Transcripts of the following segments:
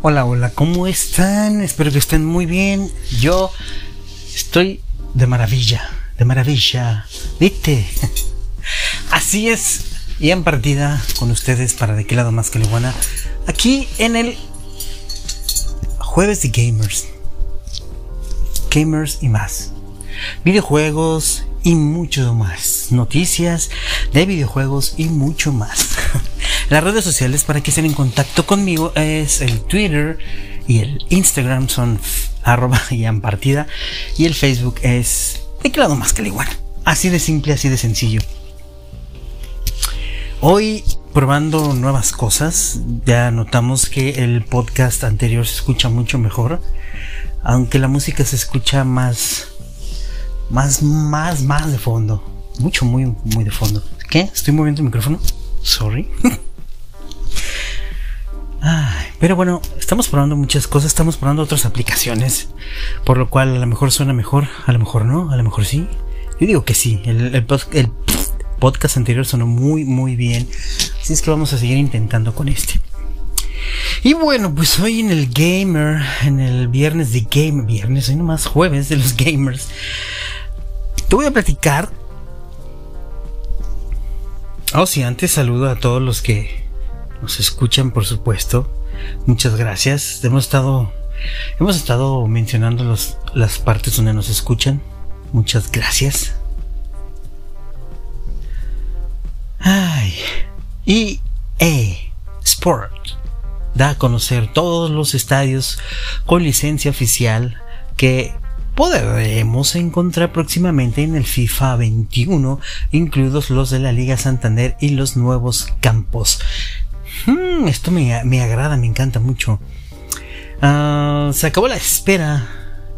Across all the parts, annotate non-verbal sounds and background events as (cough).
Hola, hola, ¿cómo están? Espero que estén muy bien. Yo estoy de maravilla, de maravilla. ¿Viste? (laughs) Así es. Y en partida con ustedes para de qué lado más que iguana. Aquí en el jueves de gamers. Gamers y más. Videojuegos y mucho más. Noticias de videojuegos y mucho más. Las redes sociales para que estén en contacto conmigo es el Twitter y el Instagram son arroba (laughs) y partida y el Facebook es de qué lado más que la iguana. Así de simple, así de sencillo. Hoy probando nuevas cosas, ya notamos que el podcast anterior se escucha mucho mejor, aunque la música se escucha más, más, más, más de fondo, mucho, muy, muy de fondo. ¿Qué? ¿Estoy moviendo el micrófono? Sorry. (laughs) pero bueno, estamos probando muchas cosas, estamos probando otras aplicaciones, por lo cual a lo mejor suena mejor, a lo mejor no, a lo mejor sí. Yo digo que sí, el, podcast anterior sonó muy, muy bien, así es que vamos a seguir intentando con este. Y bueno, pues hoy en el Gamer, en el viernes de Game, viernes, hoy nomás jueves de los gamers, te voy a platicar. Oh, sí, antes saludo a todos los que nos escuchan, por supuesto. Muchas gracias. Hemos estado, hemos estado mencionando las partes donde nos escuchan. Muchas gracias. Ay. Y E Sport da a conocer todos los estadios con licencia oficial que podremos encontrar próximamente en el FIFA 21, incluidos los de la Liga Santander y los nuevos campos. Hmm, esto me, agrada, me encanta mucho. Ah, se acabó la espera.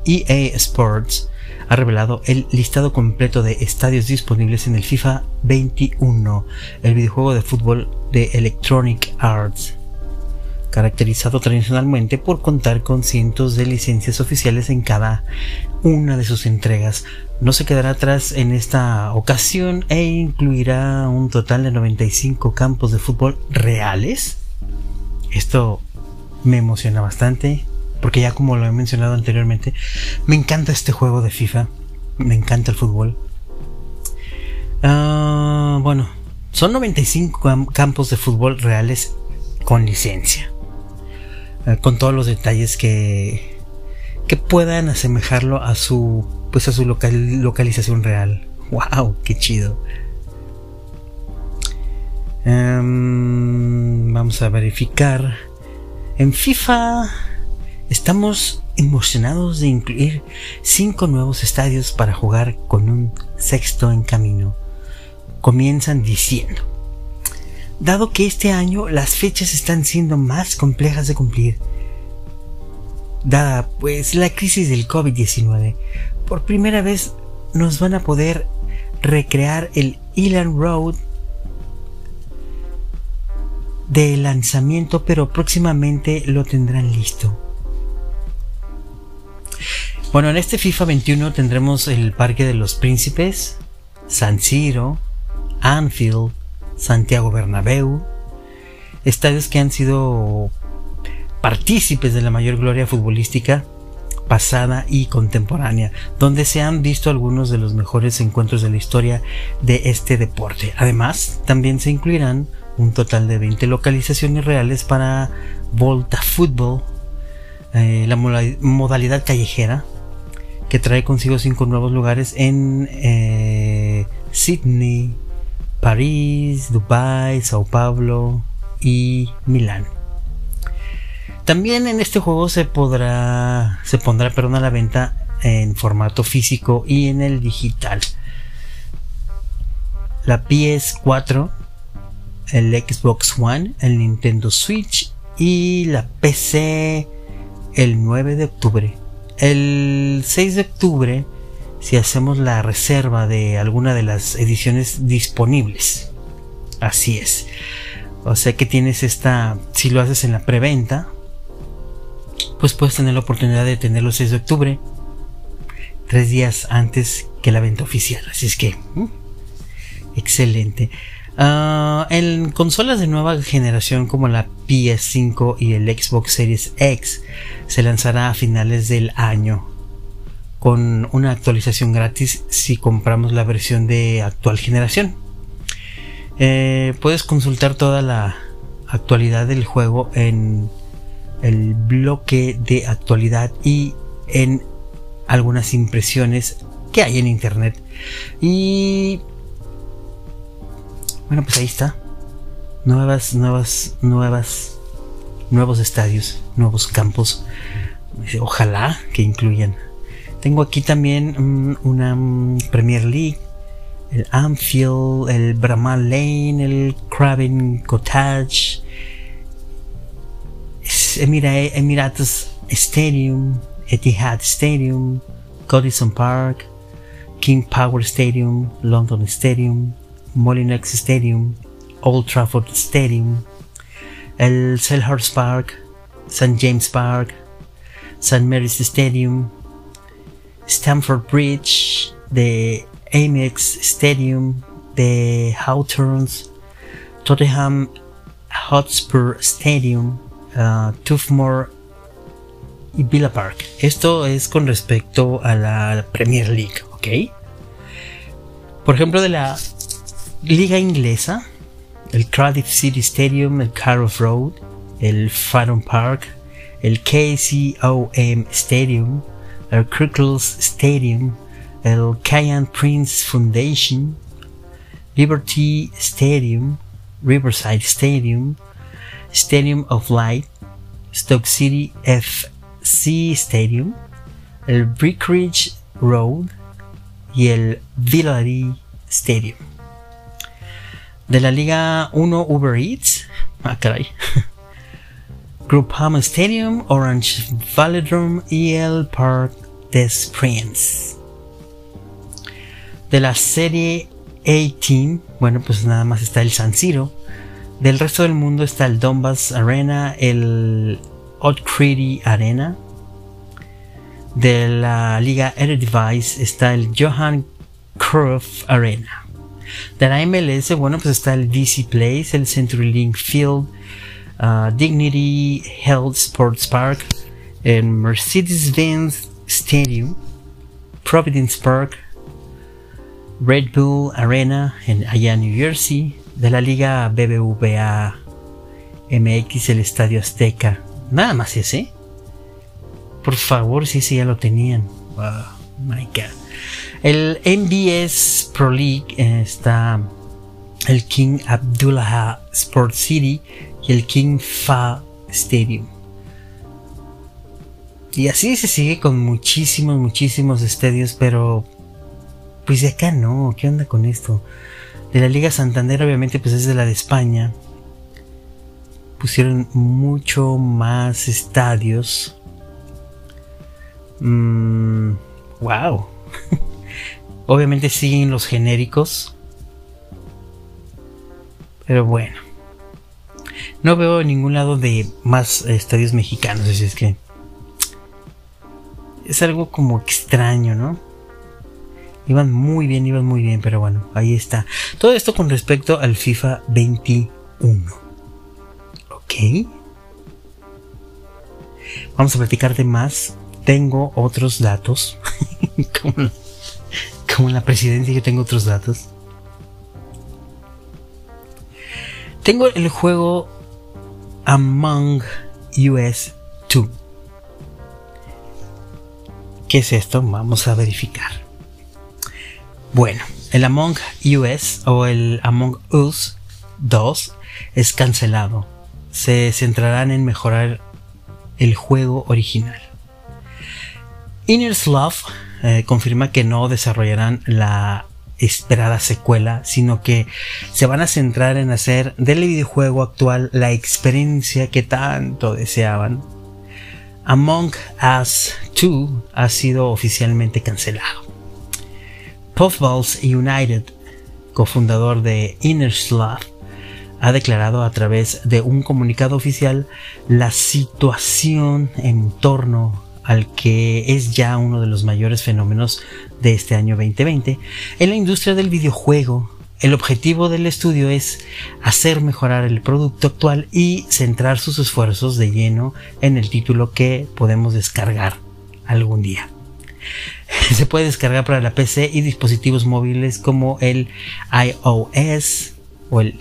EA Sports ha revelado el listado completo de estadios disponibles en el FIFA 21, el videojuego de fútbol de Electronic Arts caracterizado tradicionalmente por contar con cientos de licencias oficiales en cada una de sus entregas. No se quedará atrás en esta ocasión e incluirá un total de 95 campos de fútbol reales. Esto me emociona bastante porque ya como lo he mencionado anteriormente, me encanta este juego de FIFA, me encanta el fútbol. Ah, bueno, son 95 campos de fútbol reales con licencia. Eh, con todos los detalles que, que puedan asemejarlo a su, pues a su localización real. ¡Wow! ¡Qué chido! Em, vamos a verificar. En FIFA estamos emocionados de incluir cinco nuevos estadios para jugar con un sexto en camino. Comienzan diciendo dado que este año las fechas están siendo más complejas de cumplir. Dada pues la crisis del COVID-19, por primera vez nos van a poder recrear el Elan Road de lanzamiento, pero próximamente lo tendrán listo. Bueno, en este FIFA 21 tendremos el Parque de los Príncipes, San Siro, Anfield, Santiago Bernabéu, estadios que han sido partícipes de la mayor gloria futbolística pasada y contemporánea, donde se han visto algunos de los mejores encuentros de la historia de este deporte. Además, también se incluirán un total de 20 localizaciones reales para Volta Fútbol, eh, la modalidad callejera, que trae consigo cinco nuevos lugares en eh, Sydney, París, Dubai, Sao Paulo y Milán. También en este juego se podrá se pondrá perdón, a la venta en formato físico y en el digital. La PS4, el Xbox One, el Nintendo Switch y la PC el 9 de octubre. El 6 de octubre si hacemos la reserva de alguna de las ediciones disponibles. Así es. O sea que tienes esta, si lo haces en la preventa, pues puedes tener la oportunidad de tenerlo el 6 de octubre, tres días antes que la venta oficial. Así es que, mm, excelente. Ah, en consolas de nueva generación como la PS5 y el Xbox Series X se lanzará a finales del año con una actualización gratis si compramos la versión de actual generación. Eh, puedes consultar toda la actualidad del juego en el bloque de actualidad y en algunas impresiones que hay en internet. Y bueno, pues ahí está. Nuevas, nuevas, nuevas, nuevos estadios, nuevos campos. Ojalá que incluyan. Tengo aquí también mm, una mm, Premier League, el Anfield, el Bramall Lane, el Craven Cottage, Emirates Stadium, Etihad Stadium, Goodison Park, King Power Stadium, London Stadium, Molinex Stadium, Old Trafford Stadium, el Selhurst Park, St. James Park, St. Mary's Stadium, Stamford Bridge, the Amex Stadium, the Hawthorns, Tottenham Hotspur Stadium, uh, Tufmore y Villa Park. Esto es con respecto a la Premier League, ¿ok? Por ejemplo, de la liga inglesa, el Cardiff City Stadium, el Cardiff Road, el Farron Park, el KCOM Stadium, el Crickles Stadium, el Cayenne Prince Foundation, Liberty Stadium, Riverside Stadium, Stadium of Light, Stoke City FC Stadium, el Brickridge Road y el Villari Stadium de la Liga 1 Uber Eats. Ah, caray. (laughs) Group Home Stadium, Orange Velodrome y el Park des Princes. De la serie 18, bueno, pues nada más está el San Siro. Del resto del mundo está el Donbass Arena, el Old Creedy Arena. De la Liga Eredivisie está el Johan Cruyff Arena. De la MLS, bueno, pues está el DC Place, el CenturyLink Field, uh, Dignity Health Sports Park, el Mercedes-Benz Stadium, Providence Park, Red Bull Arena en allá New Jersey, de la liga BBVA MX, el Estadio Azteca. Nada más ese. Por favor, si ese ya lo tenían. Wow, my God. El MBS Pro League eh, está el King Abdullah Sports City y el King Fa Stadium. Y así se sigue con muchísimos, muchísimos estadios, pero pues de acá no, ¿qué onda con esto? De la Liga Santander obviamente pues es de la de España. Pusieron mucho más estadios. Mm, wow. (laughs) Obviamente siguen los genéricos. Pero bueno. No veo ningún lado de más estadios mexicanos, así es que... Es algo como extraño, ¿no? Iban muy bien, iban muy bien, pero bueno, ahí está. Todo esto con respecto al FIFA 21. ¿Ok? Vamos a platicarte más. Tengo otros datos. (laughs) como en la presidencia yo tengo otros datos. Tengo el juego Among Us 2. ¿Qué es esto? Vamos a verificar. Bueno, el Among Us o el Among Us 2 es cancelado. Se centrarán en mejorar el juego original. Inner Love eh, confirma que no desarrollarán la esperada secuela, sino que se van a centrar en hacer del videojuego actual la experiencia que tanto deseaban. Among Us 2 ha sido oficialmente cancelado. Puffballs United, cofundador de Inner Sloth, ha declarado a través de un comunicado oficial la situación en torno al que es ya uno de los mayores fenómenos de este año 2020 en la industria del videojuego el objetivo del estudio es hacer mejorar el producto actual y centrar sus esfuerzos de lleno en el título que podemos descargar algún día. (laughs) Se puede descargar para la PC y dispositivos móviles como el iOS o el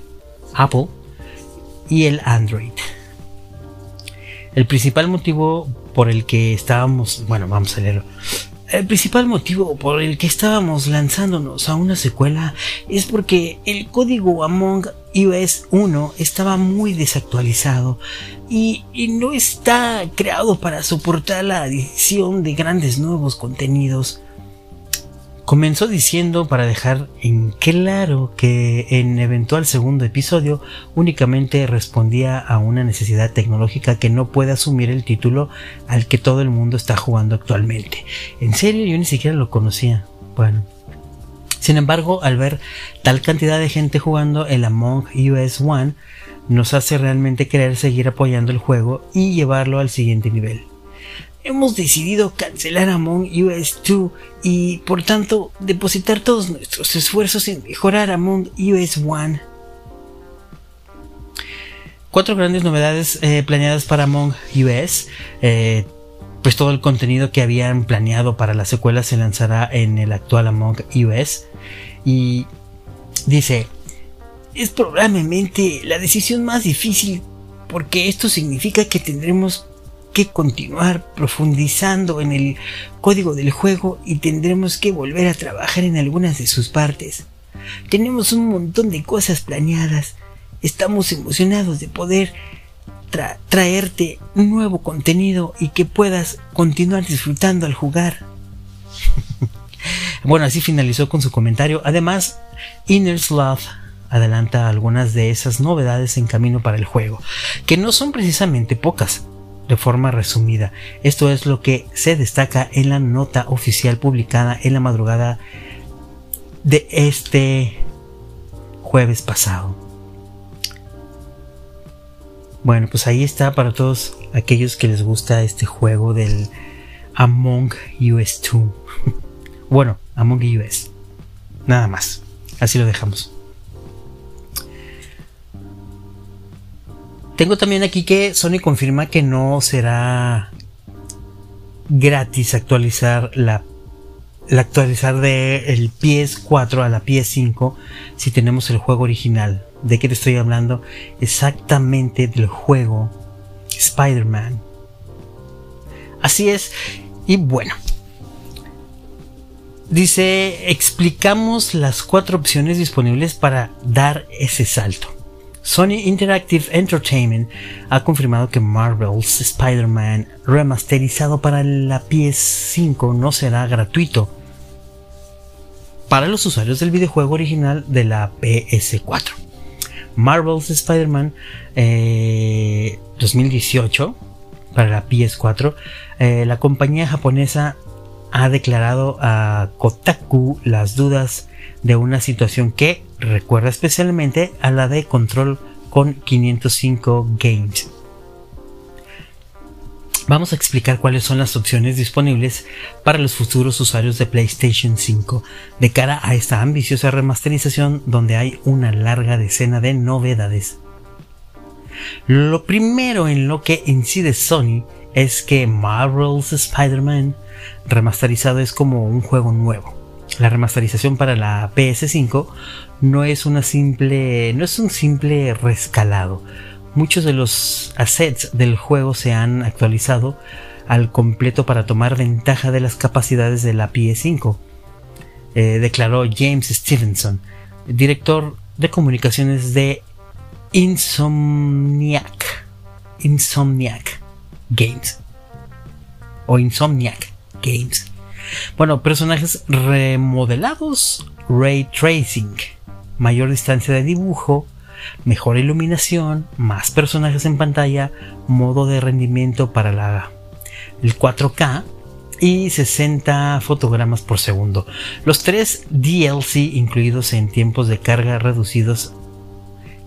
Apple y el Android. El principal motivo por el que estábamos, bueno, vamos a leerlo. El principal motivo por el que estábamos lanzándonos a una secuela es porque el código Among Us 1 estaba muy desactualizado y, no está creado para soportar la adición de grandes nuevos contenidos. Comenzó diciendo para dejar en claro que en eventual segundo episodio únicamente respondía a una necesidad tecnológica que no puede asumir el título al que todo el mundo está jugando actualmente. En serio, yo ni siquiera lo conocía. Bueno. Sin embargo, al ver tal cantidad de gente jugando el Among Us One, nos hace realmente querer seguir apoyando el juego y llevarlo al siguiente nivel hemos decidido cancelar Among Us 2 y por tanto depositar todos nuestros esfuerzos en mejorar Among Us 1. Cuatro grandes novedades eh, planeadas para Among Us. Eh, pues todo el contenido que habían planeado para la secuela se lanzará en el actual Among Us. Y dice, es probablemente la decisión más difícil porque esto significa que tendremos que continuar profundizando en el código del juego y tendremos que volver a trabajar en algunas de sus partes. Tenemos un montón de cosas planeadas. Estamos emocionados de poder traerte nuevo contenido y que puedas continuar disfrutando al jugar. (laughs) bueno, así finalizó con su comentario. Además, Inner Sloth adelanta algunas de esas novedades en camino para el juego, que no son precisamente pocas de forma resumida. Esto es lo que se destaca en la nota oficial publicada en la madrugada de este jueves pasado. Bueno, pues ahí está para todos aquellos que les gusta este juego del Among Us 2. (laughs) bueno, Among Us. Nada más. Así lo dejamos. Tengo también aquí que Sony confirma que no será gratis actualizar la, actualizar de el PS4 a la PS5 si tenemos el juego original. ¿De qué te estoy hablando? Exactamente del juego Spider-Man. Así es. Y bueno. Dice, explicamos las cuatro opciones disponibles para dar ese salto. Sony Interactive Entertainment ha confirmado que Marvel's Spider-Man remasterizado para la PS5 no será gratuito para los usuarios del videojuego original de la PS4. Marvel's Spider-Man 2018 eh, para la PS4, eh, la compañía japonesa ha declarado a Kotaku las dudas de una situación que recuerda especialmente a la de control con 505 Games. Vamos a explicar cuáles son las opciones disponibles para los futuros usuarios de PlayStation 5 de cara a esta ambiciosa remasterización donde hay una larga decena de novedades. Lo primero en lo que incide Sony es que Marvel's Spider-Man remasterizado es como un juego nuevo la remasterización para la PS5 no es una simple no es un simple rescalado. Muchos de los assets del juego se han actualizado al completo para tomar ventaja de las capacidades de la PS5, eh, declaró James Stevenson, director de comunicaciones de Insomniac, Insomniac Games o Insomniac Games. Bueno, personajes remodelados, ray tracing, mayor distancia de dibujo, mejor iluminación, más personajes en pantalla, modo de rendimiento para la, el 4K y 60 fotogramas por segundo. Los tres DLC incluidos en tiempos de carga reducidos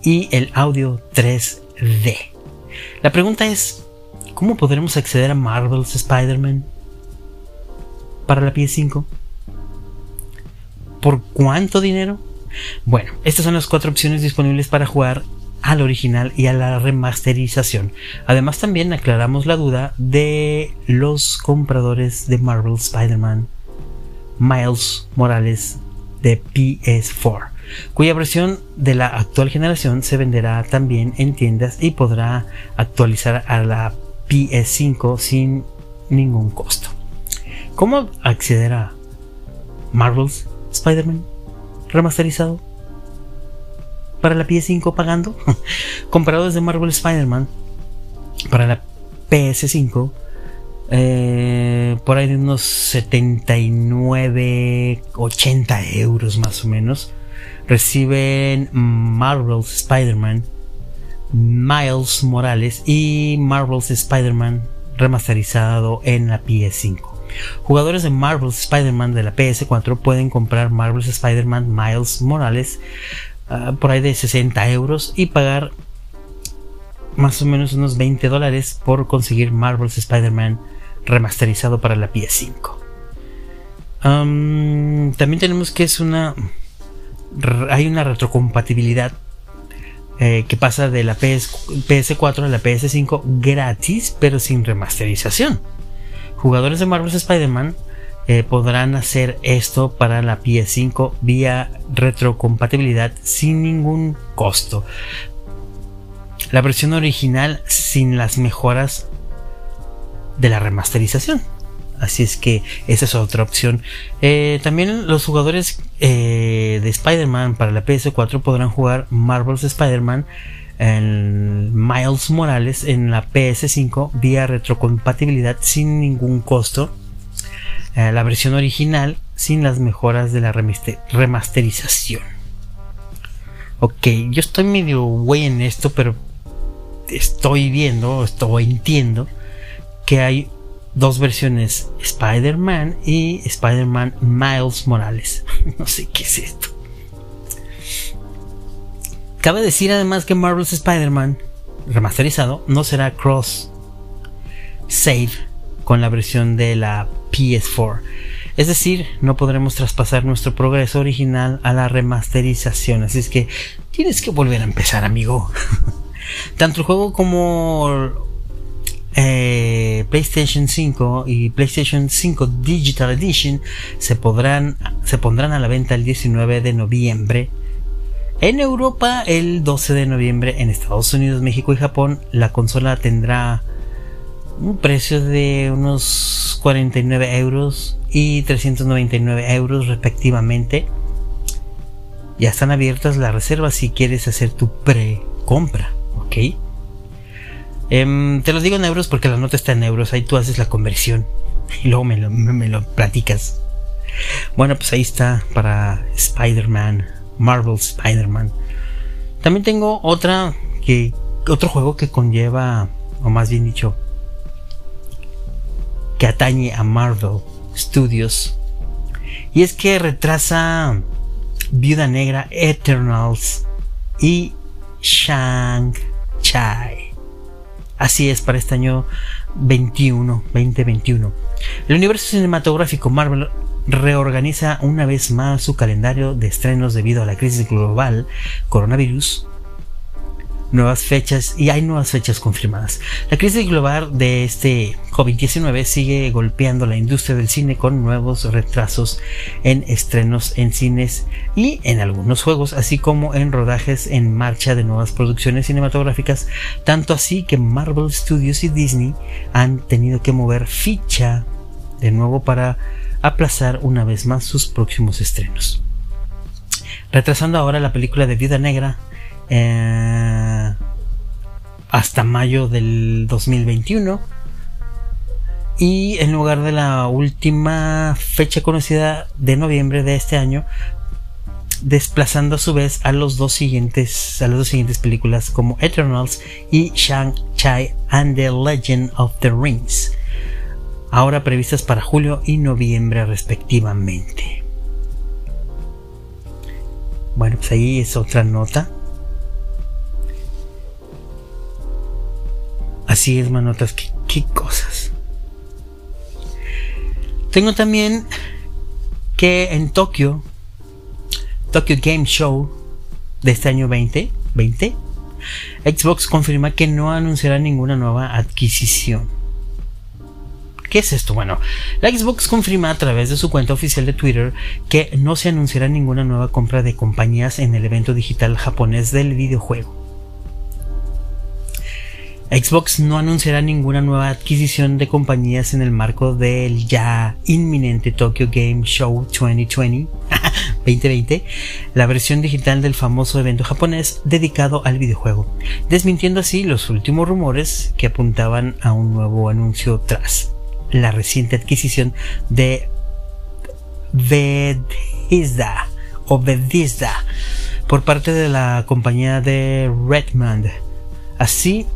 y el audio 3D. La pregunta es, ¿cómo podremos acceder a Marvel's Spider-Man? Para la PS5. ¿Por cuánto dinero? Bueno, estas son las cuatro opciones disponibles para jugar al original y a la remasterización. Además también aclaramos la duda de los compradores de Marvel Spider-Man Miles Morales de PS4, cuya versión de la actual generación se venderá también en tiendas y podrá actualizar a la PS5 sin ningún costo. ¿Cómo acceder a Marvel's Spider-Man remasterizado? para la PS5 pagando. (laughs) Comprado desde Marvel Spider-Man para la PS5. Eh, por ahí de unos 79, 80 euros más o menos. Reciben Marvel's Spider-Man, Miles Morales y Marvel's Spider-Man remasterizado en la PS5. Jugadores de Marvel's Spider-Man de la PS4 pueden comprar Marvel's Spider-Man Miles Morales Ah, por ahí de 60 euros y pagar más o menos unos 20 dólares por conseguir Marvel's Spider-Man remasterizado para la PS5. también tenemos que es una. Hay una retrocompatibilidad eh, que pasa de la PS, 4 a la PS5 gratis, pero sin remasterización. Jugadores de Marvel's Spider-Man eh, podrán hacer esto para la PS5 vía retrocompatibilidad sin ningún costo. La versión original sin las mejoras de la remasterización. Así es que esa es otra opción. Eh, también los jugadores eh, de Spider-Man para la PS4 podrán jugar Marvel's Spider-Man Miles Morales en la PS5 vía retrocompatibilidad sin ningún costo eh, la versión original sin las mejoras de la remasterización. Ok, yo estoy medio güey en esto, pero estoy viendo, estoy entiendo que hay dos versiones, Spider-Man y Spider-Man Miles Morales. (laughs) no sé qué es esto. Cabe decir además que Marvel's Spider-Man remasterizado no será cross save con la versión de la PS4. Es decir, no podremos traspasar nuestro progreso original a la remasterización. Así es que tienes que volver a empezar, amigo. (laughs) Tanto el juego como eh, PlayStation 5 y PlayStation 5 Digital Edition se, podrán, se pondrán a la venta el 19 de noviembre. En Europa el 12 de noviembre, en Estados Unidos, México y Japón, la consola tendrá un precio de unos 49 euros y 399 euros respectivamente. Ya están abiertas las reservas si quieres hacer tu pre-compra, ¿ok? Em, te lo digo en euros porque la nota está en euros, ahí tú haces la conversión (laughs) y luego me lo, me lo platicas. Bueno, pues ahí está para Spider-Man, Marvel Spider-Man. También tengo otra que otro juego que conlleva, o más bien dicho, que atañe a Marvel Studios. Y es que retrasa Viuda Negra, Eternals y Shang-Chi. Así es para este año 21, 2021. El universo cinematográfico Marvel reorganiza una vez más su calendario de estrenos debido a la crisis global coronavirus nuevas fechas y hay nuevas fechas confirmadas. La crisis global de este COVID-19 sigue golpeando la industria del cine con nuevos retrasos en estrenos en cines y en algunos juegos, así como en rodajes en marcha de nuevas producciones cinematográficas, tanto así que Marvel Studios y Disney han tenido que mover ficha de nuevo para aplazar una vez más sus próximos estrenos. Retrasando ahora la película de Viuda Negra, eh, hasta mayo del 2021. Y en lugar de la última fecha conocida de noviembre de este año, desplazando a su vez a los dos siguientes a las dos siguientes películas como Eternals y Shang-Chi and the Legend of the Rings ahora previstas para julio y noviembre respectivamente bueno pues ahí es otra nota Así es, manotas, qué, qué cosas. Tengo también que en Tokio Tokyo Game Show de este año 2020, Xbox confirma que no anunciará ninguna nueva adquisición. ¿Qué es esto? Bueno, la Xbox confirma a través de su cuenta oficial de Twitter que no se anunciará ninguna nueva compra de compañías en el evento digital japonés del videojuego. Xbox no anunciará ninguna nueva adquisición de compañías en el marco del ya inminente Tokyo Game Show 2020, 2020, (laughs) la versión digital del famoso evento japonés dedicado al videojuego, desmintiendo así los últimos rumores que apuntaban a un nuevo anuncio tras la reciente adquisición de Bethesda o Bethesda por parte de la compañía de Redmond. Así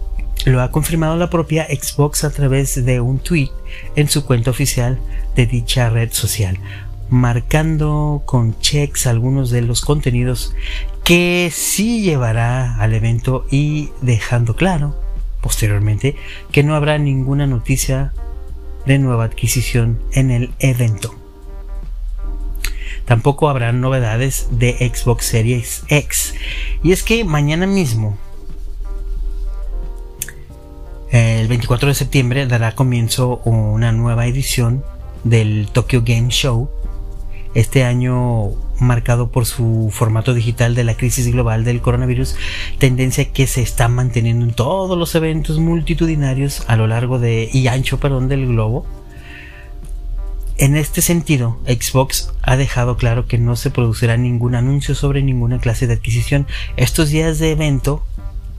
lo ha confirmado la propia Xbox a través de un tweet en su cuenta oficial de dicha red social, marcando con checks algunos de los contenidos que sí llevará al evento y dejando claro posteriormente que no habrá ninguna noticia de nueva adquisición en el evento. Tampoco habrá novedades de Xbox Series X. Y es que mañana mismo el 24 de septiembre dará comienzo una nueva edición del Tokyo Game Show, este año marcado por su formato digital de la crisis global del coronavirus, tendencia que se está manteniendo en todos los eventos multitudinarios a lo largo de y ancho, perdón, del globo. En este sentido, Xbox ha dejado claro que no se producirá ningún anuncio sobre ninguna clase de adquisición estos días de evento.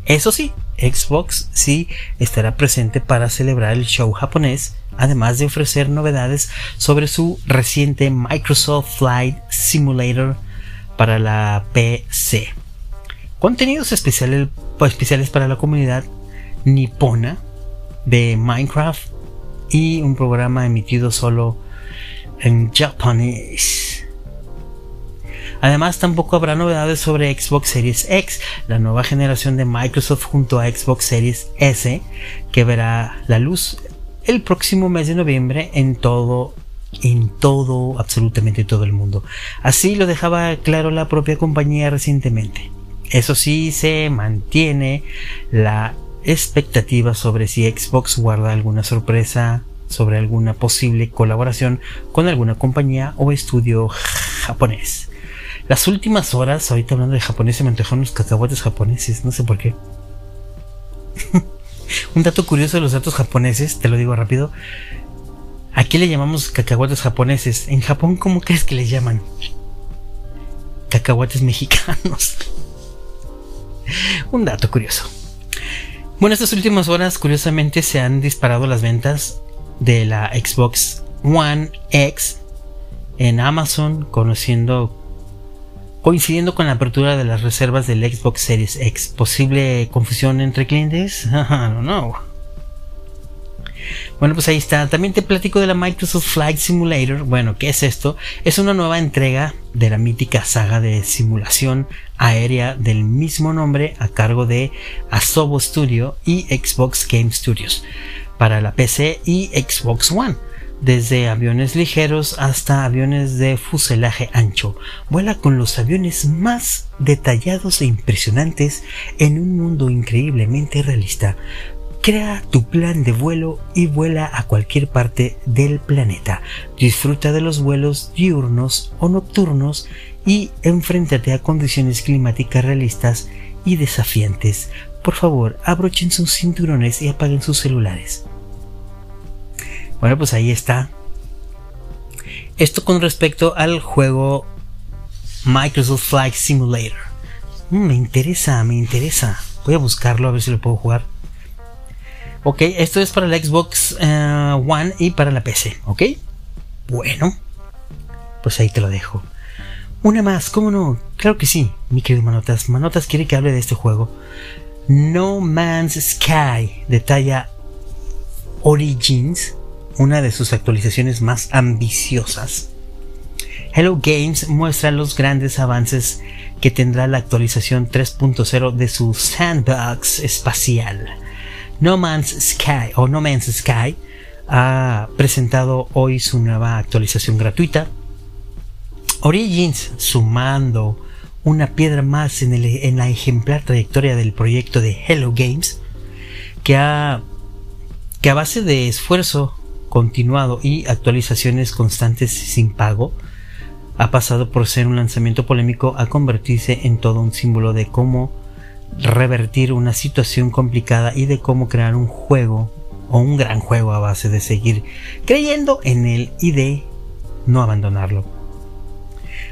Eso sí, Xbox sí estará presente para celebrar el show japonés, además de ofrecer novedades sobre su reciente Microsoft Flight Simulator para la PC. Contenidos especiales, especiales para la comunidad nipona de Minecraft y un programa emitido solo en japonés. Además, tampoco habrá novedades sobre Xbox Series X, la nueva generación de Microsoft junto a Xbox Series S, que verá la luz el próximo mes de noviembre en todo en todo, absolutamente todo el mundo. Así lo dejaba claro la propia compañía recientemente. Eso sí, se mantiene la expectativa sobre si Xbox guarda alguna sorpresa sobre alguna posible colaboración con alguna compañía o estudio japonés. Las últimas horas, ahorita hablando de japonés, se me antojaron unos cacahuates japoneses, no sé por qué. (laughs) Un dato curioso de los datos japoneses, te lo digo rápido. Aquí le llamamos cacahuates japoneses. En Japón, ¿cómo crees que le llaman? Cacahuates mexicanos. (laughs) Un dato curioso. Bueno, estas últimas horas, curiosamente, se han disparado las ventas de la Xbox One X en Amazon, conociendo coincidiendo con la apertura de las reservas del Xbox Series X. ¿Posible confusión entre clientes? (laughs) no, no. Bueno, pues ahí está. También te platico de la Microsoft Flight Simulator. Bueno, ¿qué es esto? Es una nueva entrega de la mítica saga de simulación aérea del mismo nombre a cargo de Asobo Studio y Xbox Game Studios para la PC y Xbox One desde aviones ligeros hasta aviones de fuselaje ancho. Vuela con los aviones más detallados e impresionantes en un mundo increíblemente realista. Crea tu plan de vuelo y vuela a cualquier parte del planeta. Disfruta de los vuelos diurnos o nocturnos y enfréntate a condiciones climáticas realistas y desafiantes. Por favor, abrochen sus cinturones y apaguen sus celulares. Bueno, pues ahí está. Esto con respecto al juego Microsoft Flight Simulator. Mm, me interesa, me interesa. Voy a buscarlo a ver si lo puedo jugar. Ok, esto es para la Xbox eh, One y para la PC. Ok, bueno, pues ahí te lo dejo. Una más, ¿cómo no? Claro que sí, mi querido Manotas. Manotas quiere que hable de este juego. No Man's Sky de talla Origins una de sus actualizaciones más ambiciosas. Hello Games muestra los grandes avances que tendrá la actualización 3.0 de su sandbox espacial. No Man's Sky o No Man's Sky ha presentado hoy su nueva actualización gratuita. Origins, sumando una piedra más en, la ejemplar trayectoria del proyecto de Hello Games, que, ha, que a base de esfuerzo continuado y actualizaciones constantes sin pago, ha pasado por ser un lanzamiento polémico a convertirse en todo un símbolo de cómo revertir una situación complicada y de cómo crear un juego o un gran juego a base de seguir creyendo en él y de no abandonarlo.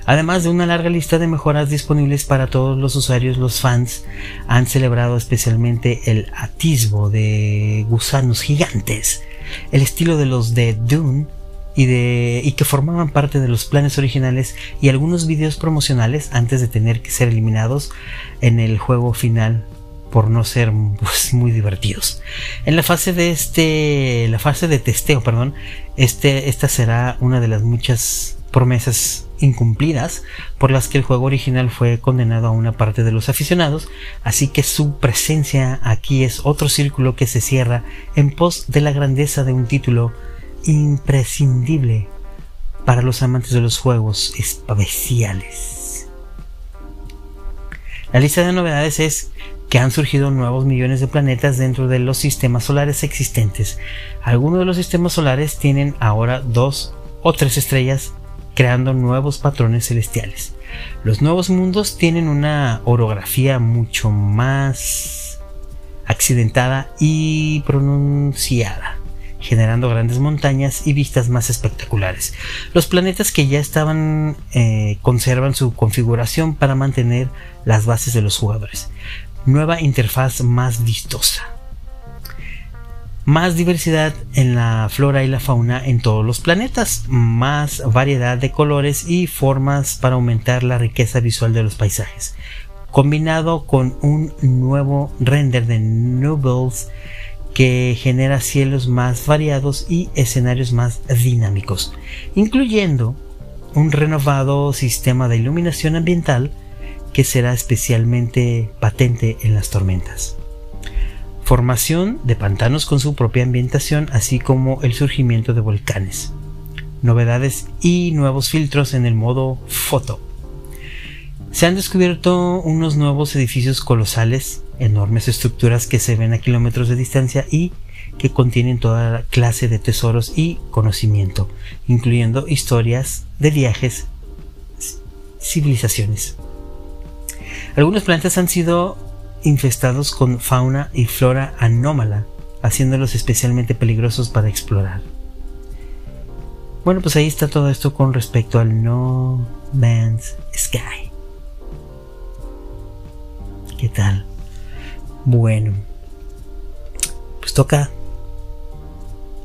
Además de una larga lista de mejoras disponibles para todos los usuarios, los fans han celebrado especialmente el atisbo de gusanos gigantes, el estilo de los de Dune y, de, y que formaban parte de los planes originales y algunos videos promocionales antes de tener que ser eliminados en el juego final por no ser (laughs) pues, muy divertidos. En la fase de este, la fase de testeo, perdón, este, esta será una de las muchas promesas incumplidas por las que el juego original fue condenado a una parte de los aficionados, así que su presencia aquí es otro círculo que se cierra en pos de la grandeza de un título imprescindible para los amantes de los juegos especiales. La lista de novedades es que han surgido nuevos millones de planetas dentro de los sistemas solares existentes. Algunos de los sistemas solares tienen ahora dos o tres estrellas creando nuevos patrones celestiales. Los nuevos mundos tienen una orografía mucho más accidentada y pronunciada generando grandes montañas y vistas más espectaculares. Los planetas que ya estaban eh, conservan su configuración para mantener las bases de los jugadores. Nueva interfaz más vistosa. Más diversidad en la flora y la fauna en todos los planetas, más variedad de colores y formas para aumentar la riqueza visual de los paisajes, combinado con un nuevo render de Nubbles que genera cielos más variados y escenarios más dinámicos, incluyendo un renovado sistema de iluminación ambiental que será especialmente patente en las tormentas. Formación de pantanos con su propia ambientación, así como el surgimiento de volcanes. Novedades y nuevos filtros en el modo foto se han descubierto unos nuevos edificios colosales, enormes estructuras que se ven a kilómetros de distancia y que contienen toda clase de tesoros y conocimiento, incluyendo historias de viajes, civilizaciones. Algunos planetas han sido infestados con fauna y flora anómala, haciéndolos especialmente peligrosos para explorar. Bueno, pues ahí está todo esto con respecto al No Man's Sky. ¿Qué tal? Bueno, pues toca,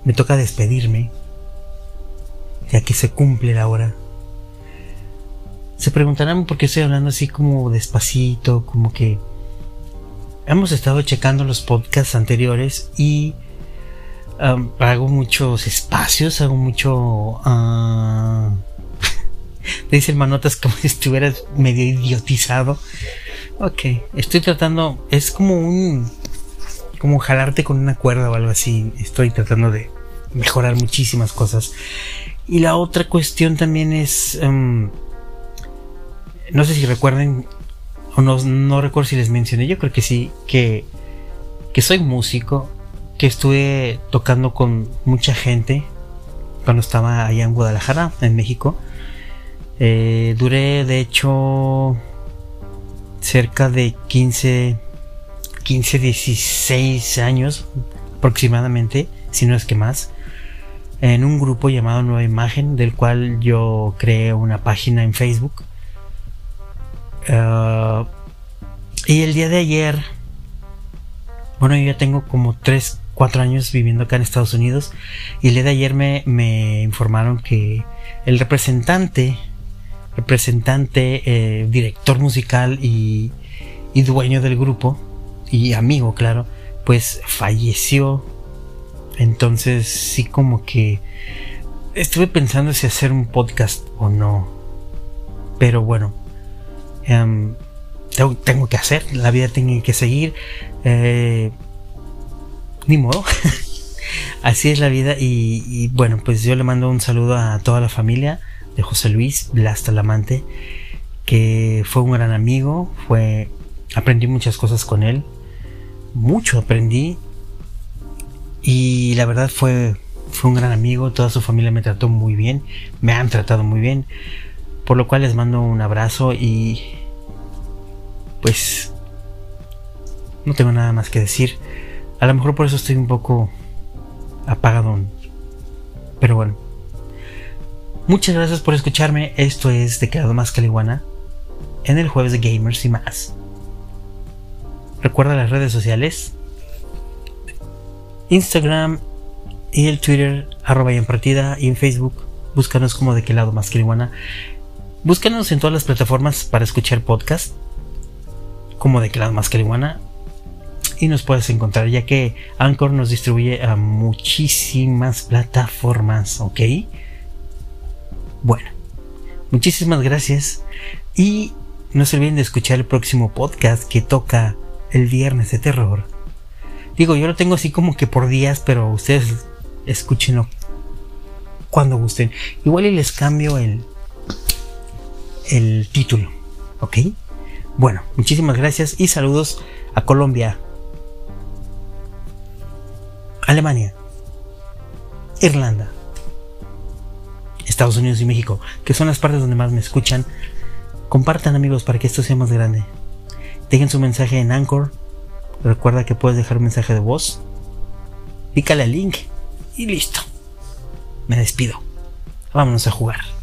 me toca despedirme, ya que se cumple la hora. Se preguntarán por qué estoy hablando así como despacito, como que hemos estado checando los podcasts anteriores y um, hago muchos espacios, hago mucho... (laughs) Uh, dice manotas como si estuvieras medio idiotizado. Ok, estoy tratando, es como un, como jalarte con una cuerda o algo así. Estoy tratando de mejorar muchísimas cosas. Y la otra cuestión también es, em, no sé si recuerden, o no, no recuerdo si les mencioné, yo creo que sí, que, que soy músico, que estuve tocando con mucha gente cuando estaba allá en Guadalajara, en México. Eh, duré, de hecho, cerca de 15, 15, 16 años aproximadamente, si no es que más, en un grupo llamado Nueva Imagen, del cual yo creé una página en Facebook. Ah, y el día de ayer, bueno, yo ya tengo como 3, 4 años viviendo acá en Estados Unidos, y el día de ayer me, me informaron que el representante representante, eh, director musical y, y dueño del grupo, y amigo, claro, pues falleció. Entonces sí como que estuve pensando si hacer un podcast o no. Pero bueno, em, tengo, que hacer, la vida tiene que seguir. Eh, ni modo. (laughs) Así es la vida y, y, bueno, pues yo le mando un saludo a toda la familia, de José Luis Blas Talamante, que fue un gran amigo, fue aprendí muchas cosas con él, mucho aprendí y la verdad fue fue un gran amigo, toda su familia me trató muy bien, me han tratado muy bien, por lo cual les mando un abrazo y pues no tengo nada más que decir. A lo mejor por eso estoy un poco apagado. Pero bueno. Muchas gracias por escucharme. Esto es De Quedado Más Caliguana en el jueves de Gamers y más. Recuerda las redes sociales. Instagram y el Twitter arroba y en partida y en Facebook. Búscanos como de qué lado más Caliguana. Búscanos en todas las plataformas para escuchar podcast. Como de más Caliguana y nos puedes encontrar ya que Anchor nos distribuye a muchísimas plataformas, ¿ok? Bueno, muchísimas gracias y no se olviden de escuchar el próximo podcast que toca el viernes de terror. Digo, yo lo tengo así como que por días, pero ustedes escúchenlo cuando gusten. Igual y les cambio el, el título, ¿ok? Bueno, muchísimas gracias y saludos a Colombia, Alemania, Irlanda, Estados Unidos y México, que son las partes donde más me escuchan. Compartan amigos para que esto sea más grande. Dejen su mensaje en Anchor. Recuerda que puedes dejar un mensaje de voz. Pícale al link y listo. Me despido. Vámonos a jugar.